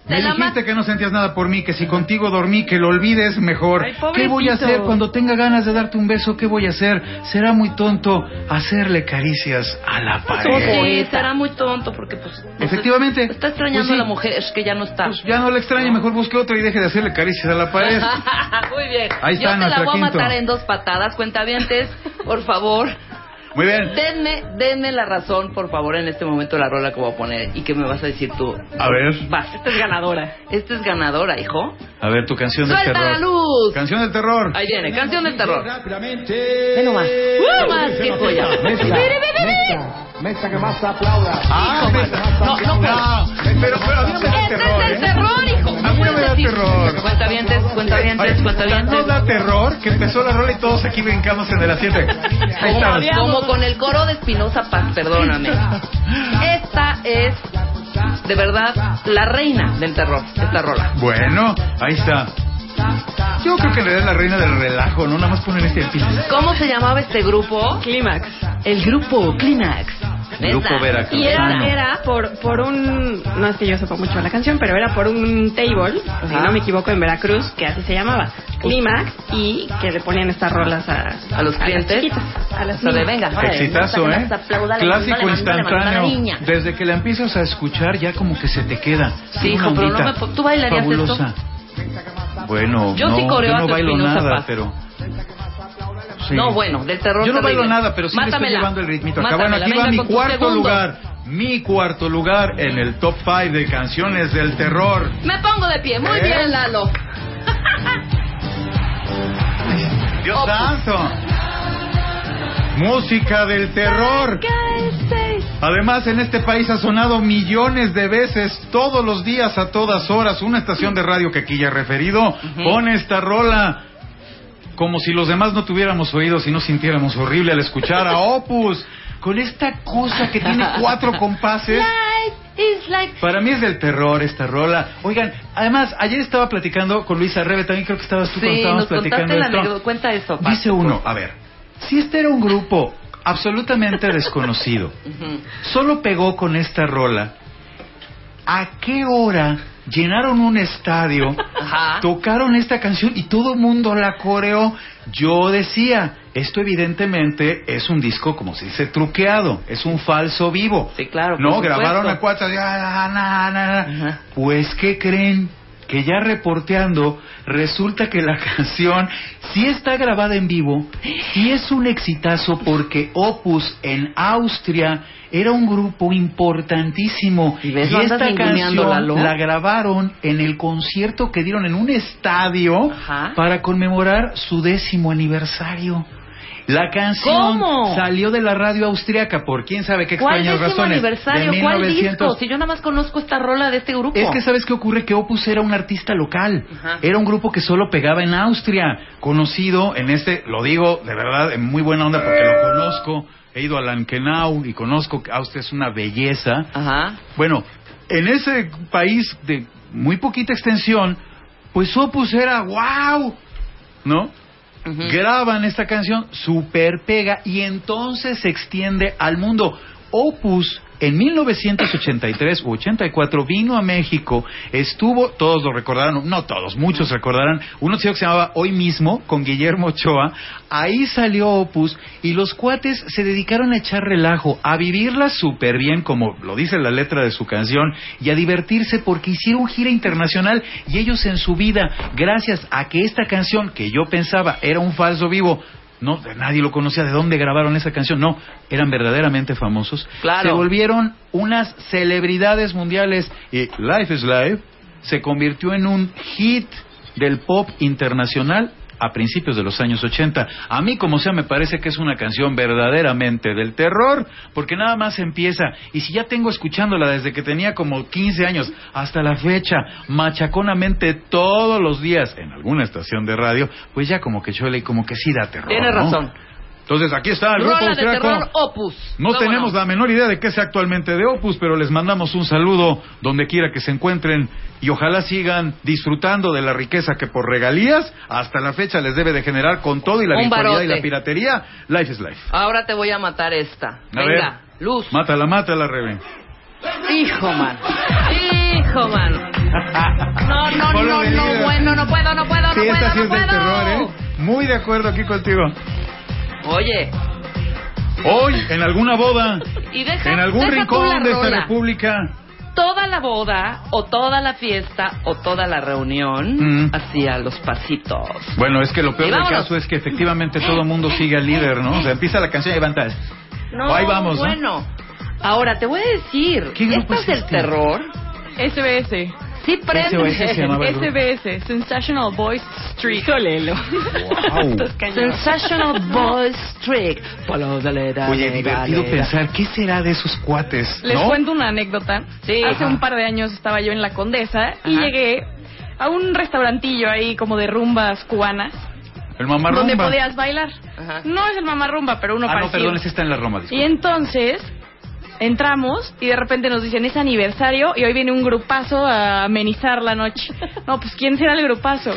Me la dijiste que no sentías nada por mí, que si contigo dormí, que lo olvides mejor. Ay, ¿Qué voy a hacer cuando tenga ganas de darte un beso? ¿Qué voy a hacer? Será muy tonto hacerle caricias a la pared. Sí, será muy tonto porque pues... Efectivamente. Está extrañando Pues sí. a la mujer que ya no está. Pues ya no le extrañe, mejor busque otra y deje de hacerle caricias a la pared. (laughs) Muy bien. Ahí Yo está te la voy a quinto. matar en dos patadas, cuentavientes, por favor. Muy bien. Denme, denme la razón, por favor, en este momento la rola que voy a poner y que me vas a decir tú. A ver. Vas. Esta es ganadora. Esta es ganadora, hijo. A ver, tu canción del ¡Suelta terror. la luz! Canción del terror. Ahí viene, canción del terror. Ve nomás. ¡Uh, más! ¡Qué joya! Mesa que más aplauda. Ah, Hijo, no, no, no, pero, pero a mí no me da Este terror. es el ¿eh? terror, hijo. A mí no me da terror. Cuentavientes, cuentavientes. ¿No da terror que empezó la rola y todos aquí brincamos en el asiento? Ahí Como, estamos. como con el coro de Espinosa Paz, perdóname. Esta es, de verdad, la reina del terror, esta rola. Bueno, ahí está. Yo creo que en realidad es la reina del relajo, no nada más poner este piso. ¿Cómo se llamaba este grupo? Clímax. El grupo Clímax. Grupo. Veracruz. Y era, era por, por un, no es que yo sepa mucho la canción, pero era por un table, si no me equivoco, en Veracruz, que así se llamaba, Clímax, y que le ponían estas rolas a, ¿A los clientes? las a las de niñas. venga, Exitazo, que ¿eh? Clásico a instantáneo. Desde que la empiezas a escuchar, ya como que se te queda. Sí, hijo, pero no me ¿tú bailarías fabulosa. Bueno, Yo no, sí coreo yo no bailo nada, Paz. pero... Sí. No, bueno, del terror Yo no bailo nada, pero sí le estoy llevando el ritmito. Acá, bueno, aquí va mi cuarto segundo. lugar. Mi cuarto lugar en el top 5 de canciones del terror. Me pongo de pie, muy ¿Eh? bien, Lalo. Dios santo. Música del terror. Además, en este país ha sonado millones de veces, todos los días, a todas horas, una estación de radio que aquí ya he referido, pone esta rola como si los demás no tuviéramos oídos y no sintiéramos horrible al escuchar a Opus, con esta cosa que tiene cuatro compases. Para mí es del terror esta rola. Oigan, además, ayer estaba platicando con Luisa Rebe, también creo que estabas tú cuando Sí, estábamos nos platicando contaste la esto. Cuenta eso, Paco. Dice uno, a ver, si este era un grupo absolutamente desconocido, solo pegó con esta rola, ¿a qué hora llenaron un estadio, Ajá. tocaron esta canción y todo el mundo la coreó? Yo decía, esto evidentemente es un disco, como se dice, truqueado, es un falso vivo. Sí, claro, No, grabaron a cuatro, na, na, na. Pues, ¿qué creen? Que ya reporteando, resulta que la (laughs) canción sí está grabada en vivo y es un exitazo porque Opus en Austria era un grupo importantísimo. Y ves, esta canción Lalo. la grabaron en el concierto que dieron en un estadio Ajá. para conmemorar su décimo aniversario. La canción ¿Cómo? salió de la radio austriaca por quién sabe qué ¿Cuál extrañas décimo razones. aniversario? De ¿Cuál 1900. disco? Si yo nada más conozco esta rola de este grupo. Es que sabes qué ocurre que Opus era un artista local, Ajá. era un grupo que solo pegaba en Austria, conocido en este, lo digo de verdad en muy buena onda porque lo conozco, he ido a Lankenau y conozco que Austria es una belleza. Ajá. Bueno, en ese país de muy poquita extensión, pues Opus era wow, ¿no? Graban esta canción, super pega y entonces se extiende al mundo. Opus en 1983 u 84 vino a México, estuvo, todos lo recordarán, no todos, muchos recordarán, un que se llamaba Hoy mismo con Guillermo Ochoa, ahí salió Opus y los cuates se dedicaron a echar relajo, a vivirla súper bien, como lo dice la letra de su canción, y a divertirse porque hicieron gira internacional y ellos en su vida, gracias a que esta canción, que yo pensaba era un falso vivo, no, nadie lo conocía, ¿de dónde grabaron esa canción? No, eran verdaderamente famosos. Claro. Se volvieron unas celebridades mundiales y Life is Life se convirtió en un hit del pop internacional a principios de los años 80. A mí, como sea, me parece que es una canción verdaderamente del terror, porque nada más empieza, y si ya tengo escuchándola desde que tenía como 15 años hasta la fecha, machaconamente todos los días en alguna estación de radio, pues ya como que chole y como que sí da terror. Tienes ¿no? razón. Entonces aquí está el grupo de terror Opus. No ¿Cómo tenemos la menor idea de qué sea actualmente de Opus, pero les mandamos un saludo donde quiera que se encuentren y ojalá sigan disfrutando de la riqueza que por regalías hasta la fecha les debe de generar con todo y la virtualidad y la piratería. Life is life. Ahora te voy a matar esta. A Venga, ver. luz. Mátala, mátala, Rebe. Hijo, man. Hijo, man. No, no, no, no, bueno, no puedo, no puedo, no puedo, esta sí no es del puedo. terror, ¿eh? Muy de acuerdo aquí contigo. Oye, Hoy, en alguna boda, y deja, en algún deja rincón de esta república, Toda la boda, o toda la fiesta, o toda la reunión, Mm. hacía los pasitos. Bueno, es que lo peor del caso es que efectivamente todo el mundo sigue al líder, ¿no? O sea, empieza la canción y van tal. No, Ahí vamos, ¿no? bueno. Ahora, te voy a decir, ¿Qué grupo ¿estas es del este? terror? SBS. Sí, prende. SOS se llamaba. SBS, Sensational Boys Street. Híjolelo. Wow. Sensational (laughs) Boys leader, Oye, divertido pensar, ¿qué será de esos cuates? Les ¿no? cuento una anécdota. Sí. Hace Ajá. un par de años estaba yo en la Condesa y Ajá. llegué a un restaurantillo ahí como de rumbas cubanas El mamarrumba. donde podías bailar. Ajá. No es el mamarrumba, pero uno Ah, no, perdón, ese está en la Roma, Y disculpa. entonces entramos y de repente nos dicen es aniversario y hoy viene un grupazo a amenizar la noche. No, pues ¿quién será el grupazo?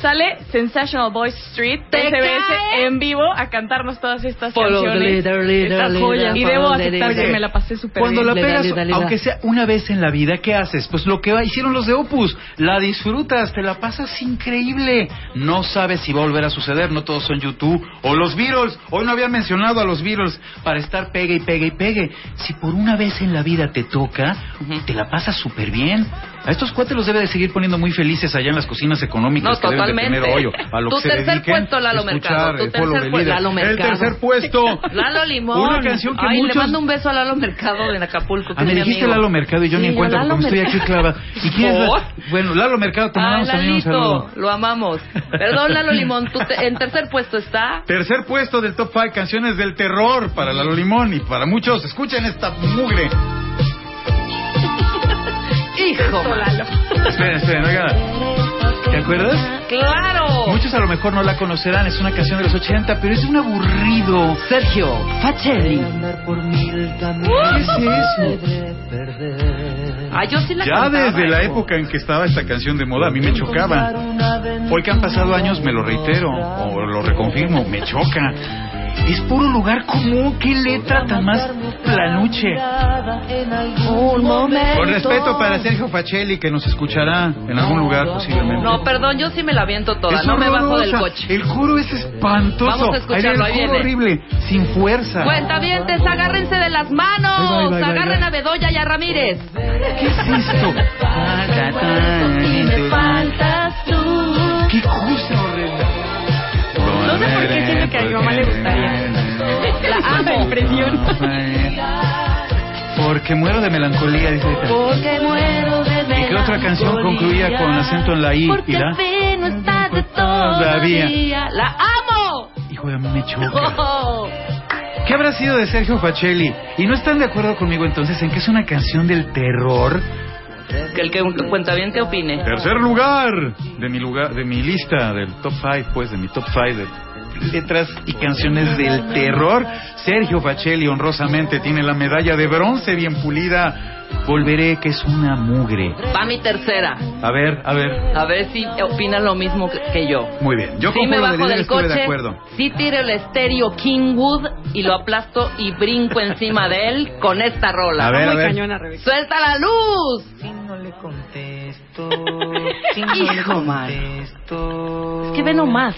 Sale Sensational Boys Street, ¿Te SBS cae? en vivo a cantarnos todas estas canciones. leader, leader, Estas leader, joyas. y debo aceptar leader. que me la pasé súper Cuando bien. la Le da, pegas, aunque sea una vez en la vida, ¿qué haces? Pues lo que hicieron los de Opus, la disfrutas, te la pasas increíble. No sabes si va a volver a suceder, no todos son YouTube. O los Beatles, hoy no habían mencionado a los Beatles para estar pegue y pegue y pegue. Si por una vez en la vida te toca, Ujú. te la pasas súper bien. A estos cuates los debe de seguir poniendo muy felices allá en las cocinas económicas No, que deben de totalmente. tener hoyo. A lo Tu que se tercer dediquen, puesto, Lalo Mercado, tu el follow tercer puesto. Lalo El Mercado. tercer puesto. (laughs) Lalo Limón. Una canción que Ay, muchos... le mando un beso a Lalo Mercado en Acapulco. que Ah, me dijiste amigo. Lalo Mercado y yo Sí, ni en cuenta Lalo porque estoy aquí Mercado. clava. ¿Y quién es? Bueno, Lalo Mercado, te mandamos también un saludo. lo amamos. Perdón, Lalo Limón, tú te- en tercer puesto está... Tercer puesto del top 5 canciones del terror para Lalo Limón y para muchos. Escuchen esta mugre. (laughs) Hijo, Lalo. Esperen, esperen, oigan. ¿Te acuerdas? ¡Claro! Muchos a lo mejor no la conocerán, es una canción de los 80, pero es un aburrido. Sergio Facelli. ¿Qué es eso? Ah, yo sí la Ya cantaba, desde la hijo. época en que estaba esta canción de moda, a mí me chocaba. Hoy que han pasado años, me lo reitero, o lo reconfirmo, me choca. Es puro lugar común, qué letra tan más planuche. Con respeto para Sergio Facelli, que nos escuchará en algún lugar posiblemente. No, perdón, yo sí me la viento toda. Es no me bajo del coche. El coro es espantoso. Vamos a escucharlo, ahí el coro viene. horrible, sin fuerza. Cuentavientes, agárrense de las manos. Ahí va, ahí va, ahí va, ahí Agarren va. a Bedoya y a Ramírez. ¿Qué es esto? ¿Qué cosa mamá le gustaría. (laughs) La amo. impresión. (laughs) Porque muero de melancolía, dice esta. Porque muero de ¿Y qué otra canción concluía con acento en la I Porque y la? no está de Todavía. ¡La amo! Hijo de mí me choca. Oh. ¿Qué habrá sido de Sergio Facelli? ¿Y no están de acuerdo conmigo entonces en que es una canción del terror? Que el que un cuentaviente opine. Tercer lugar de mi lugar, de mi lista del top 5, pues, de mi top 5 de letras y canciones del terror. Sergio Facelli honrosamente tiene la medalla de bronce bien pulida. Volveré que es una mugre. Va mi tercera. A ver, a ver. A ver si opinan lo mismo que, yo. Muy bien. Yo sí con me bajo del coche, de acuerdo. sí tiro el estéreo Kingwood y lo aplasto y brinco encima de él con esta rola. A ver, a ver. cañona. ¡Suelta la luz! Si no le contesto, (laughs) si no le Hijo, man. contesto. Es que ve nomás.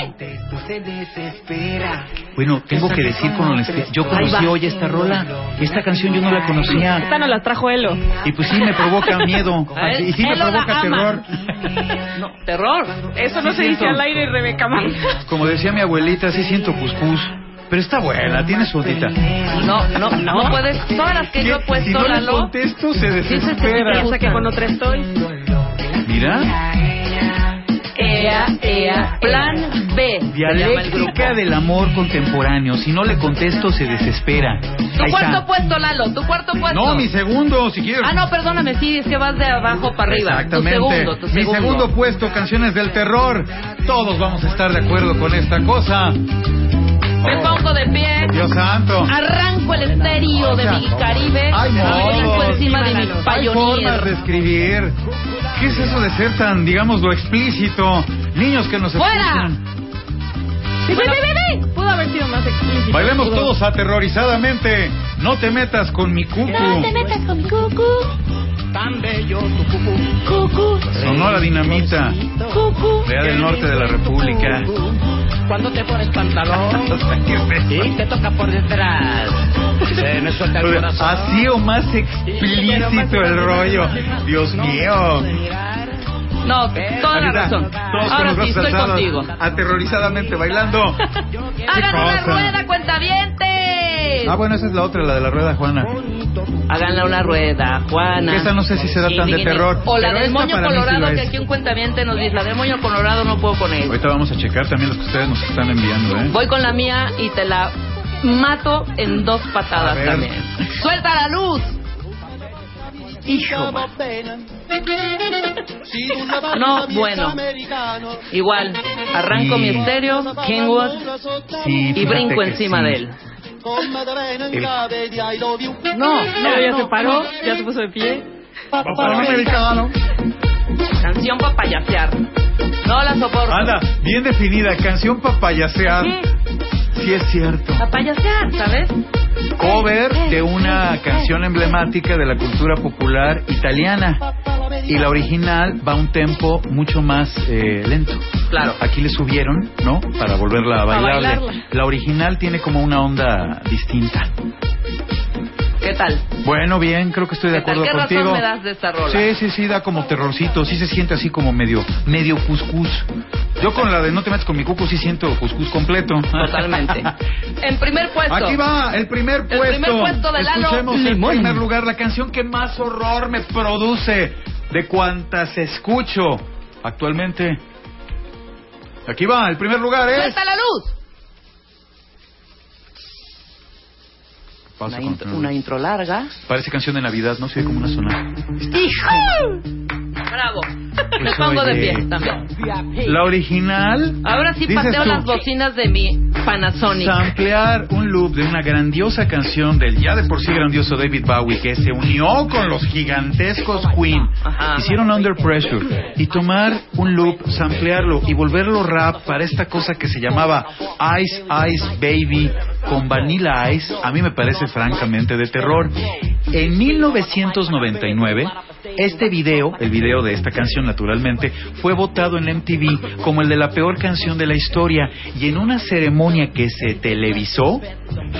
Contesto, se desespera. Bueno, tengo que decir con honestidad, yo conocí hoy esta rola. Esta canción yo no la conocía. Esta nos la trajo Elo. Y pues sí me provoca (laughs) miedo. Y sí me no provoca terror. (laughs) No, terror. Eso no se dice al aire, Rebeca Man. Como decía mi abuelita, sí siento pus Pero está buena, tiene su ondita. No, no, no puedes. Todas las que yo he Si puesto, no le Lalo. contesto, se Sí, se- se- desespera. Piensa que con otra estoy. Mira. Ea, ea. Plan B. Dialéctica del amor contemporáneo. Si no le contesto, se desespera. Tu Ahí cuarto está. puesto, Lalo, tu cuarto puesto. No, mi segundo, si quieres. Ah, no, perdóname, sí, es que vas de abajo para arriba. Exactamente. Tu segundo, tu Mi segundo. segundo puesto, canciones del terror. Todos vamos a estar de acuerdo con esta cosa. Me pongo de pie. Dios santo. Arranco el estéreo de mi Caribe. Hay modos. encima de mi Hay formas de escribir. ¿Qué es eso de ser tan, digamos, lo explícito? Niños que nos ¡Fuera! escuchan. Ve, ve, ve, ve. Pudo haber sido más explícito. Bailemos Pudo. todos aterrorizadamente. No te metas con mi cucu. No te metas con mi cucu. Tan bello tu cucú. Cucu. Sonora Dinamita. Cucu. Allá del norte de la República. Cuando te pones pantalón (laughs) y te toca por detrás. Se me suelta el corazón. Así o más explícito el rollo. Dios mío. No, toda la razón. Ahora sí, estoy contigo. Aterrorizadamente bailando. (laughs) ¡Hagan una rueda, cuentavientes! Ah, bueno, esa es la otra, la de la rueda, Juana. Háganle una rueda, Juana. Esa no sé si será tan de terror. O la del moño sí colorado, lo que aquí un cuentaviente nos dice. La del moño colorado no puedo con él. Ahorita vamos a checar también los que ustedes nos están enviando, ¿eh? Voy con la mía y te la mato en dos patadas también. ¡Suelta la luz! Hijo, man. No, bueno. Igual, arranco Sí. mi estéreo, Kingwood, Sí, y brinco encima sí. de él. No, no, ya no, se paró, no. ya se puso de pie. americano. Canción para payasear. No la soporto. Anda, bien definida, canción para payasear. Sí, Sí es cierto. para payasear, ¿sabes? Cover de una canción emblemática de la cultura popular italiana. Y la original va a un tempo mucho más eh, lento. Claro. Aquí le subieron, ¿no? Para volverla a bailable. bailarla. La original tiene como una onda distinta. ¿Qué tal? Bueno, bien, creo que estoy de acuerdo ¿Qué contigo. razón me das de esta rola? Sí, sí, sí, da como terrorcito, sí se siente así como medio, medio cuscús. Yo con la de no te metas con mi cuco sí siento cuscús completo. Totalmente. (laughs) En primer puesto. Aquí va, el primer puesto. primer puesto de Lalo Escuchemos Limón. en primer lugar la canción que más horror me produce de cuantas escucho actualmente. Aquí va, el primer lugar es... ¡Suelta la luz! Una intro, una intro larga. Parece canción de Navidad, no sé cómo una zona. ¡Hijo! Bravo. Me pongo de pie también. La original... Ahora sí pateo tú, las bocinas de mi Panasonic. Samplear un loop de una grandiosa canción del ya de por sí grandioso David Bowie que se unió con los gigantescos Queen. Ajá. Hicieron Under Pressure y tomar un loop, samplearlo y volverlo rap para esta cosa que se llamaba Ice Ice Baby con Vanilla Ice, a mí me parece francamente de terror. En 1999, este video, el video de esta canción naturalmente, fue votado en MTV como el de la peor canción de la historia. Y en una ceremonia que se televisó,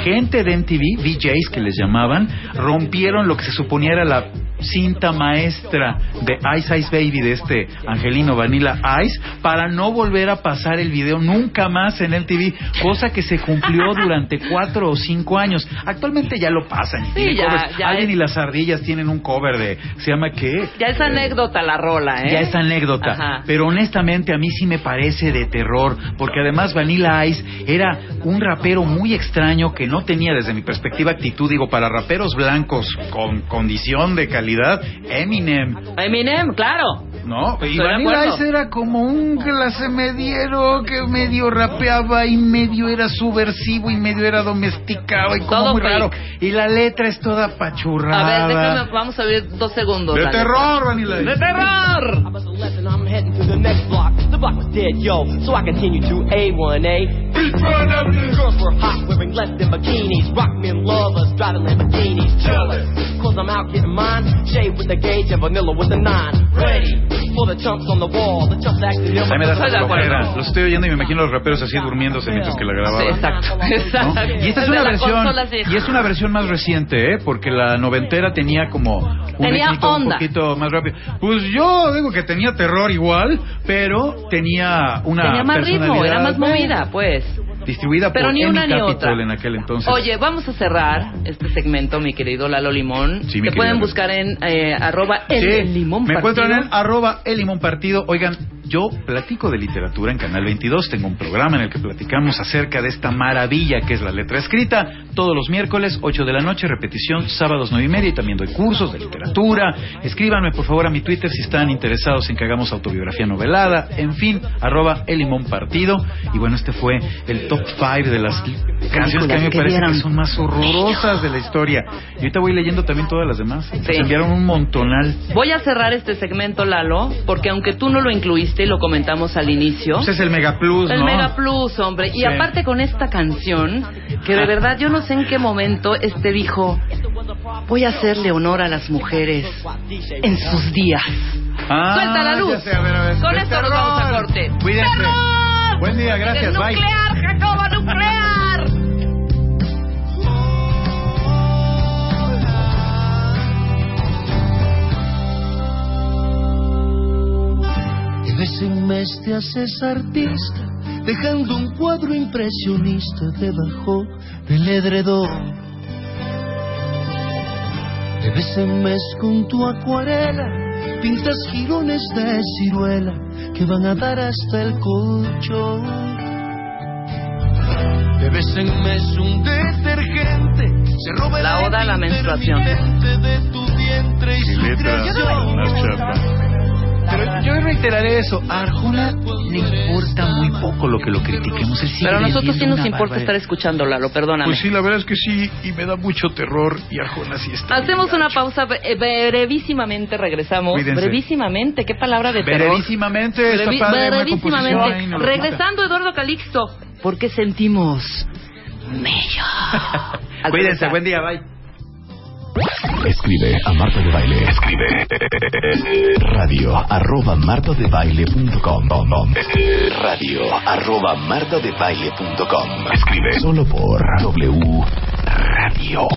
gente de MTV, VJs que les llamaban, rompieron lo que se suponía era la cinta maestra de Ice Ice Baby de este Angelino Vanilla Ice para no volver a pasar el video nunca más en MTV, cosa que se cumplió (laughs) durante cuatro o cinco años. Actualmente ya lo pasan. y Sí, ya, ya Alguien es- y las ardillas tienen un cover de, se llama qué? Ya es anécdota la rola, ¿eh? Ya es anécdota, Ajá. pero honestamente a mí sí me parece de terror, porque además Vanilla Ice era un rapero muy extraño que no tenía desde mi perspectiva actitud, digo, para raperos blancos con condición de calidad, Eminem, Eminem, claro. ¿no? Y Vanilla era como un clase mediero que medio rapeaba y medio era subversivo y medio era domesticado y como Todo muy fake. raro. Y la letra es toda A pachurrada. ver, déjame, vamos a ver dos segundos. De dale. terror, Vanilla Ice. ¡De terror! The next block. The block was dead, yo. So I continue to A1A. Girls were hot, wearing less than bikinis. Rock men lovers, driving Lamborghinis. Jealous, cause I'm out getting mine. Shade with the gauge and vanilla with the nine. Ready for the chumps on the wall. The chumps acting A mí me da Estoy oyendo y me imagino los raperos así durmiéndose mientras que la grababan. Sí, exacto, (laughs) ¿no? exacto. Y esta es una versión y es una versión más reciente, ¿eh? Porque la noventera tenía como un Tenía un poquito más rápido. Pues yo digo que tenía terror igual, pero tenía una Tenía más ritmo, era más movida, pues. distribuida Pero por ni una ni otra. en aquel entonces. Oye, vamos a cerrar este segmento, mi querido Lalo Limón. Sí, Te pueden buscar en eh, arroba el Sí, limón me partido. encuentran en arroba el limón partido. Oigan, yo platico de literatura en Canal 22. Tengo un programa en el que platicamos acerca de esta maravilla que es la letra escrita. Todos los miércoles, 8 de la noche, repetición, sábados 9 y media. Y también doy cursos de literatura. Escríbanme, por favor, a mi Twitter si están interesados en que hagamos autobiografía novelada. En fin, arroba el limón partido. Y bueno, este fue el top 5 de las canciones que a mí me que parece vieron. que son más horrorosas de la historia. Y ahorita voy leyendo también todas las demás. Se enviaron un montonal. Voy a cerrar este segmento, Lalo, porque aunque tú no lo incluiste y lo comentamos al inicio. Ese es el Mega Plus, El ¿no? Mega Plus, hombre. Y Sí. aparte con esta canción, que de verdad yo no sé en qué momento este dijo, voy a hacerle honor a las mujeres en sus días. Ah, Suelta la luz. ya sé, a ver, a ver. Con esto nos vamos a corte. Cuídense. ¡Terror! Buen día, gracias, ¡El bye. Vez en mes te haces artista, dejando un cuadro impresionista debajo del edredón. De vez en mes con tu acuarela, pintas jirones de ciruela que van a dar hasta el colchón. De vez en mes un detergente se roba La oda a la menstruación. de tu vientre y su letra creación. Pero yo reiteraré eso. A Arjona le importa muy poco lo que lo critiquemos. Sigue Pero a nosotros sí nos importa barbaridad. estar escuchando, Lalo, perdóname. Pues sí, la verdad es que sí, y me da mucho terror, y Arjona sí está. Hacemos una pausa eh, brevísimamente, regresamos. Cuídense. Brevísimamente, qué palabra de terror. Brevísimamente, está Brevi- padre, brevísimamente. ay, no Regresando, Eduardo Calixto, ¿por qué sentimos mello? (laughs) Cuídense, buen día, bye. Escribe a Marta de Baile. Escribe radio arroba martadebaile.com radio arroba martadebaile.com Escribe solo por W Radio.